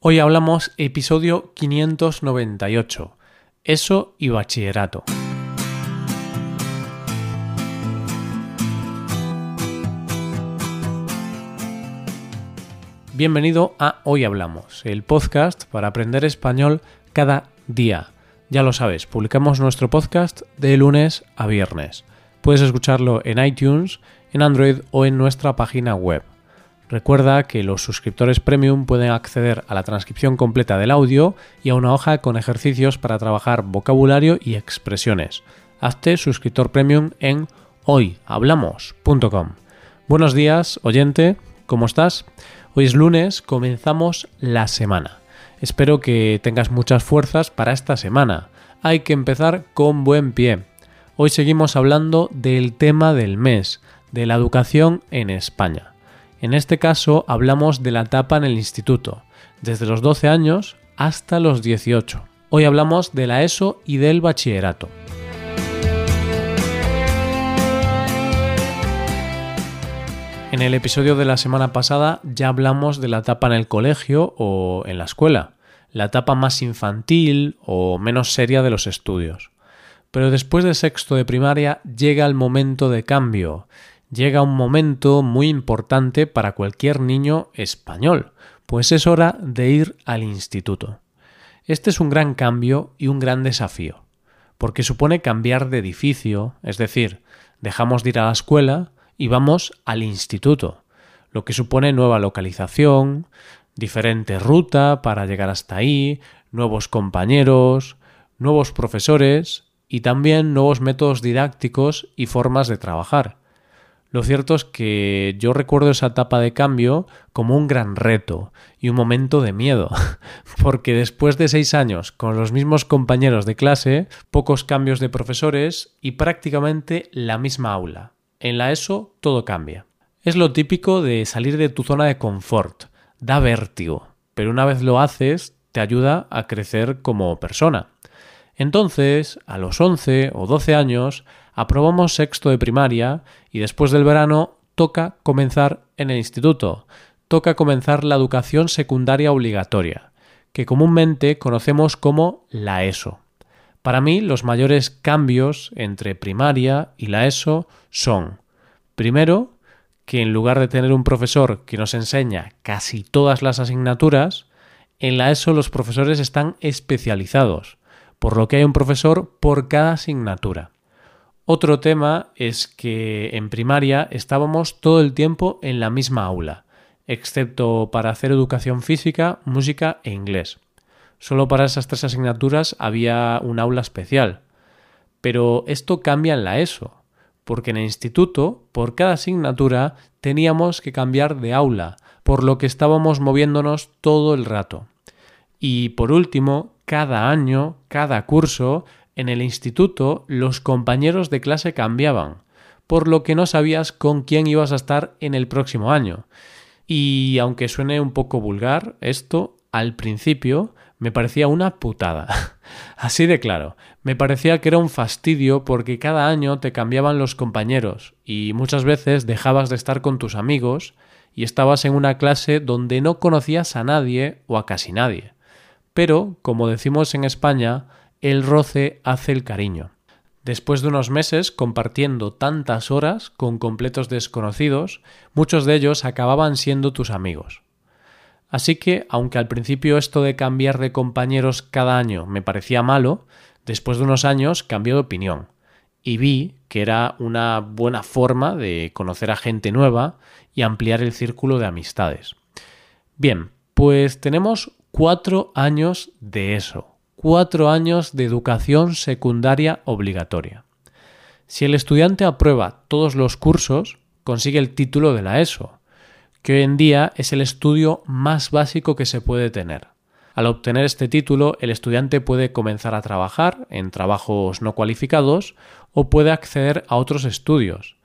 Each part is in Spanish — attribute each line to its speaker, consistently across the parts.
Speaker 1: Hoy hablamos episodio 598, ESO y bachillerato. Bienvenido a Hoy Hablamos, el podcast para aprender español cada día. Ya lo sabes, publicamos nuestro podcast de lunes a viernes. Puedes escucharlo en iTunes, en Android o en nuestra página web. Recuerda que los suscriptores premium pueden acceder a la transcripción completa del audio y a una hoja con ejercicios para trabajar vocabulario y expresiones. Hazte suscriptor premium en hoyhablamos.com. Buenos días, oyente, ¿cómo estás? Hoy es lunes, comenzamos la semana. Espero que tengas muchas fuerzas para esta semana. Hay que empezar con buen pie. Hoy seguimos hablando del tema del mes, de la educación en España. En este caso hablamos de la etapa en el instituto, desde los 12 años hasta los 18. Hoy hablamos de la ESO y del bachillerato. En el episodio de la semana pasada ya hablamos de la etapa en el colegio o en la escuela, la etapa más infantil o menos seria de los estudios. Pero después de sexto de primaria llega el momento de cambio, llega un momento muy importante para cualquier niño español, pues es hora de ir al instituto. Este es un gran cambio y un gran desafío, porque supone cambiar de edificio, es decir, dejamos de ir a la escuela y vamos al instituto, lo que supone nueva localización, diferente ruta para llegar hasta ahí, nuevos compañeros, nuevos profesores y también nuevos métodos didácticos y formas de trabajar. Lo cierto es que yo recuerdo esa etapa de cambio como un gran reto y un momento de miedo, porque después de seis años con los mismos compañeros de clase, pocos cambios de profesores y prácticamente la misma aula. En la ESO todo cambia. Es lo típico de salir de tu zona de confort, da vértigo, pero una vez lo haces te ayuda a crecer como persona. Entonces, a los 11 o 12 años, aprobamos sexto de primaria y después del verano toca comenzar en el instituto, toca comenzar la educación secundaria obligatoria, que comúnmente conocemos como la ESO. Para mí, los mayores cambios entre primaria y la ESO son, primero, que en lugar de tener un profesor que nos enseña casi todas las asignaturas, en la ESO los profesores están especializados, por lo que hay un profesor por cada asignatura. Otro tema es que en primaria estábamos todo el tiempo en la misma aula, excepto para hacer educación física, música e inglés. Solo para esas tres asignaturas había un aula especial. Pero esto cambia en la ESO, porque en el instituto, por cada asignatura, teníamos que cambiar de aula, por lo que estábamos moviéndonos todo el rato. Y por último, cada año, cada curso, en el instituto los compañeros de clase cambiaban, por lo que no sabías con quién ibas a estar en el próximo año. Y aunque suene un poco vulgar, esto, al principio, me parecía una putada. Así de claro, me parecía que era un fastidio porque cada año te cambiaban los compañeros y muchas veces dejabas de estar con tus amigos y estabas en una clase donde no conocías a nadie o a casi nadie. Pero, como decimos en España, el roce hace el cariño. Después de unos meses compartiendo tantas horas con completos desconocidos, muchos de ellos acababan siendo tus amigos. Así que, aunque al principio esto de cambiar de compañeros cada año me parecía malo, después de unos años cambié de opinión y vi que era una buena forma de conocer a gente nueva y ampliar el círculo de amistades. Bien, pues tenemos cuatro años de eso, cuatro años de educación secundaria obligatoria. Si el estudiante aprueba todos los cursos, consigue el título de la ESO, que hoy en día es el estudio más básico que se puede tener. Al obtener este título, el estudiante puede comenzar a trabajar en trabajos no cualificados o puede acceder a otros estudios.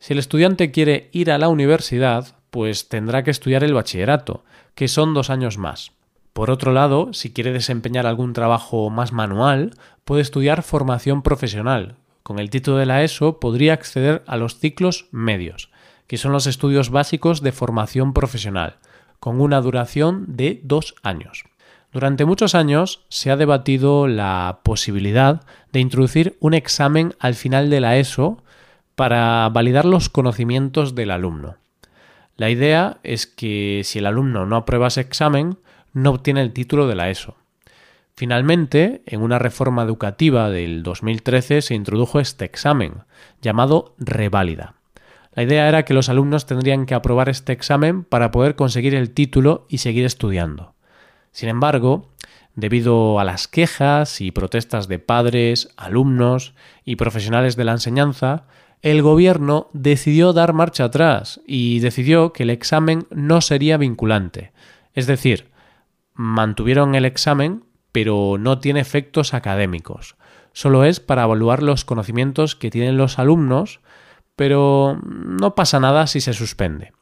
Speaker 1: Si el estudiante quiere ir a la universidad, pues tendrá que estudiar el bachillerato, que son dos años más. Por otro lado, si quiere desempeñar algún trabajo más manual, puede estudiar formación profesional. Con el título de la ESO podría acceder a los ciclos medios, que son los estudios básicos de formación profesional, con una duración de dos años. Durante muchos años se ha debatido la posibilidad de introducir un examen al final de la ESO para validar los conocimientos del alumno. La idea es que si el alumno no aprueba ese examen, no obtiene el título de la ESO. Finalmente, en una reforma educativa del 2013 se introdujo este examen, llamado reválida. La idea era que los alumnos tendrían que aprobar este examen para poder conseguir el título y seguir estudiando. Sin embargo, debido a las quejas y protestas de padres, alumnos y profesionales de la enseñanza, el gobierno decidió dar marcha atrás y decidió que el examen no sería vinculante. Es decir, mantuvieron el examen, pero no tiene efectos académicos. Solo es para evaluar los conocimientos que tienen los alumnos, pero no pasa nada si se suspende.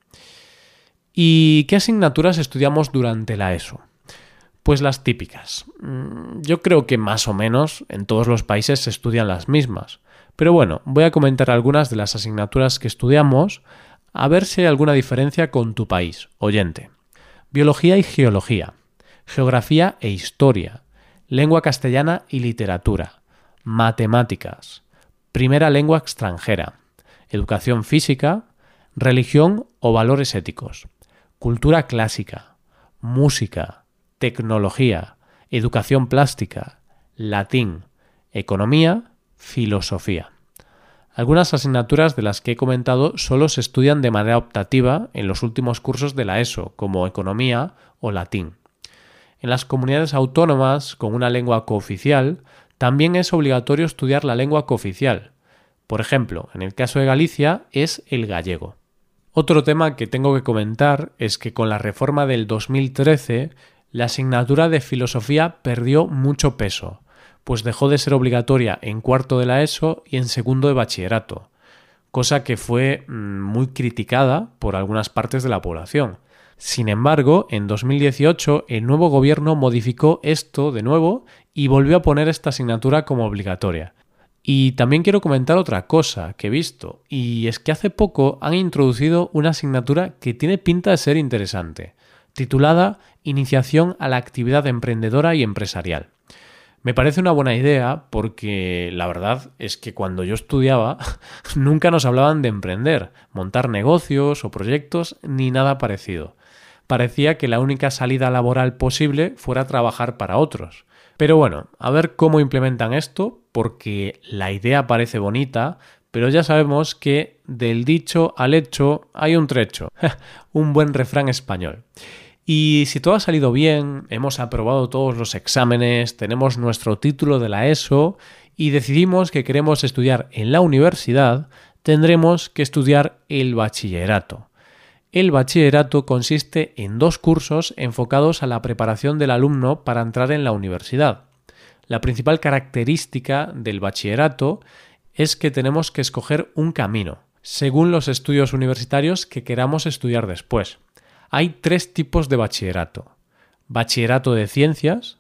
Speaker 1: ¿Y qué asignaturas estudiamos durante la ESO? Pues las típicas. Mm, yo creo que más o menos en todos los países se estudian las mismas. Pero bueno, voy a comentar algunas de las asignaturas que estudiamos a ver si hay alguna diferencia con tu país, oyente. Biología y geología, geografía e historia, lengua castellana y literatura, matemáticas, primera lengua extranjera, educación física, religión o valores éticos, cultura clásica, música, tecnología, educación plástica, latín, economía, filosofía. Algunas asignaturas de las que he comentado solo se estudian de manera optativa en los últimos cursos de la ESO, como economía o latín. En las comunidades autónomas con una lengua cooficial, también es obligatorio estudiar la lengua cooficial. Por ejemplo, en el caso de Galicia es el gallego. Otro tema que tengo que comentar es que con la reforma del 2013 la asignatura de filosofía perdió mucho peso pues dejó de ser obligatoria en cuarto de la ESO y en segundo de bachillerato, cosa que fue mm, muy criticada por algunas partes de la población. Sin embargo, en 2018 el nuevo gobierno modificó esto de nuevo y volvió a poner esta asignatura como obligatoria. Y también quiero comentar otra cosa que he visto, y es que hace poco han introducido una asignatura que tiene pinta de ser interesante, titulada Iniciación a la actividad emprendedora y empresarial. Me parece una buena idea porque la verdad es que cuando yo estudiaba nunca nos hablaban de emprender, montar negocios o proyectos ni nada parecido. Parecía que la única salida laboral posible fuera trabajar para otros. Pero bueno, a ver cómo implementan esto porque la idea parece bonita, pero ya sabemos que del dicho al hecho hay un trecho, un buen refrán español. Y si todo ha salido bien, hemos aprobado todos los exámenes, tenemos nuestro título de la ESO y decidimos que queremos estudiar en la universidad, tendremos que estudiar el bachillerato. El bachillerato consiste en dos cursos enfocados a la preparación del alumno para entrar en la universidad. La principal característica del bachillerato es que tenemos que escoger un camino, según los estudios universitarios que queramos estudiar después hay tres tipos de bachillerato. Bachillerato de ciencias,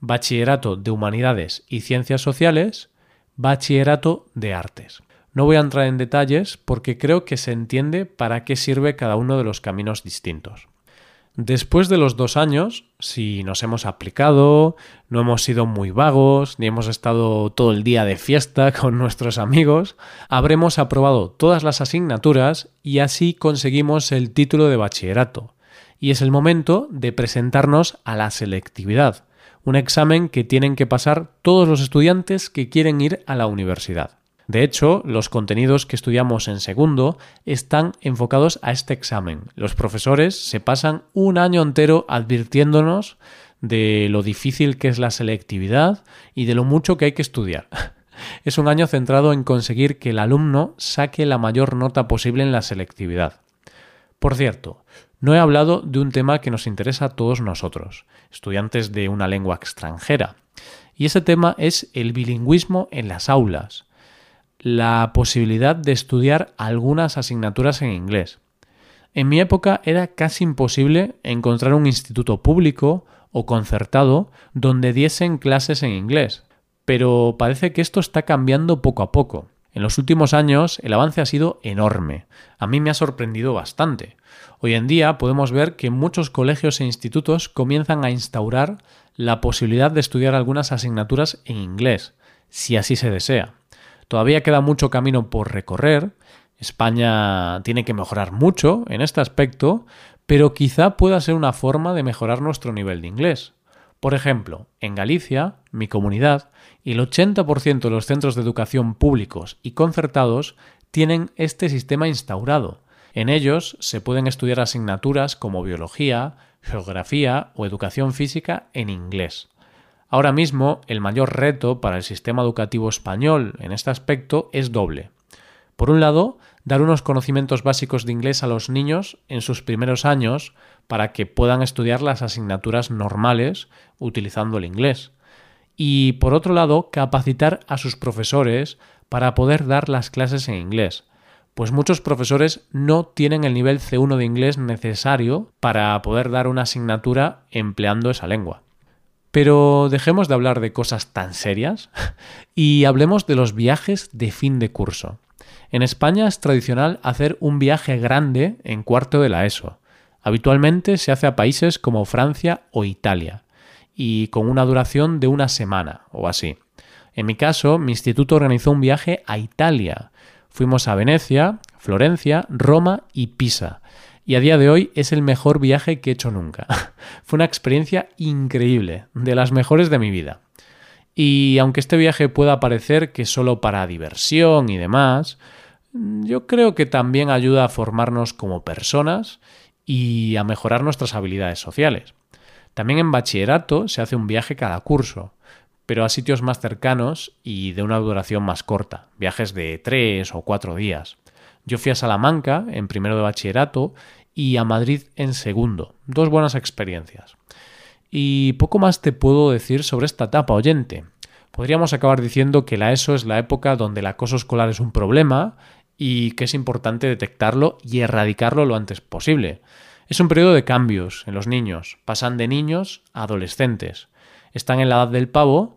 Speaker 1: bachillerato de humanidades y ciencias sociales, bachillerato de artes. No voy a entrar en detalles porque creo que se entiende para qué sirve cada uno de los caminos distintos. Después de los dos años, si nos hemos aplicado, no hemos sido muy vagos, ni hemos estado todo el día de fiesta con nuestros amigos, habremos aprobado todas las asignaturas y así conseguimos el título de bachillerato. Y es el momento de presentarnos a la selectividad, un examen que tienen que pasar todos los estudiantes que quieren ir a la universidad. De hecho, los contenidos que estudiamos en segundo están enfocados a este examen. Los profesores se pasan un año entero advirtiéndonos de lo difícil que es la selectividad y de lo mucho que hay que estudiar. Es un año centrado en conseguir que el alumno saque la mayor nota posible en la selectividad. Por cierto, no he hablado de un tema que nos interesa a todos nosotros, estudiantes de una lengua extranjera, y ese tema es el bilingüismo en las aulas la posibilidad de estudiar algunas asignaturas en inglés. En mi época era casi imposible encontrar un instituto público o concertado donde diesen clases en inglés, pero parece que esto está cambiando poco a poco. En los últimos años el avance ha sido enorme. A mí me ha sorprendido bastante. Hoy en día podemos ver que muchos colegios e institutos comienzan a instaurar la posibilidad de estudiar algunas asignaturas en inglés, si así se desea. Todavía queda mucho camino por recorrer, España tiene que mejorar mucho en este aspecto, pero quizá pueda ser una forma de mejorar nuestro nivel de inglés. Por ejemplo, en Galicia, mi comunidad, el 80% de los centros de educación públicos y concertados tienen este sistema instaurado. En ellos se pueden estudiar asignaturas como biología, geografía o educación física en inglés. Ahora mismo, el mayor reto para el sistema educativo español en este aspecto es doble. Por un lado, dar unos conocimientos básicos de inglés a los niños en sus primeros años para que puedan estudiar las asignaturas normales utilizando el inglés. Y por otro lado, capacitar a sus profesores para poder dar las clases en inglés, pues muchos profesores no tienen el nivel C1 de inglés necesario para poder dar una asignatura empleando esa lengua. Pero dejemos de hablar de cosas tan serias y hablemos de los viajes de fin de curso. En España es tradicional hacer un viaje grande en cuarto de la ESO. Habitualmente se hace a países como Francia o Italia, y con una duración de una semana o así. En mi caso, mi instituto organizó un viaje a Italia. Fuimos a Venecia, Florencia, Roma y Pisa. Y a día de hoy es el mejor viaje que he hecho nunca. Fue una experiencia increíble, de las mejores de mi vida. Y aunque este viaje pueda parecer que solo para diversión y demás, yo creo que también ayuda a formarnos como personas y a mejorar nuestras habilidades sociales. También en bachillerato se hace un viaje cada curso, pero a sitios más cercanos y de una duración más corta, viajes de tres o cuatro días. Yo fui a Salamanca en primero de bachillerato y a Madrid en segundo, dos buenas experiencias. Y poco más te puedo decir sobre esta etapa oyente. Podríamos acabar diciendo que la ESO es la época donde el acoso escolar es un problema y que es importante detectarlo y erradicarlo lo antes posible. Es un periodo de cambios en los niños. Pasan de niños a adolescentes. Están en la edad del pavo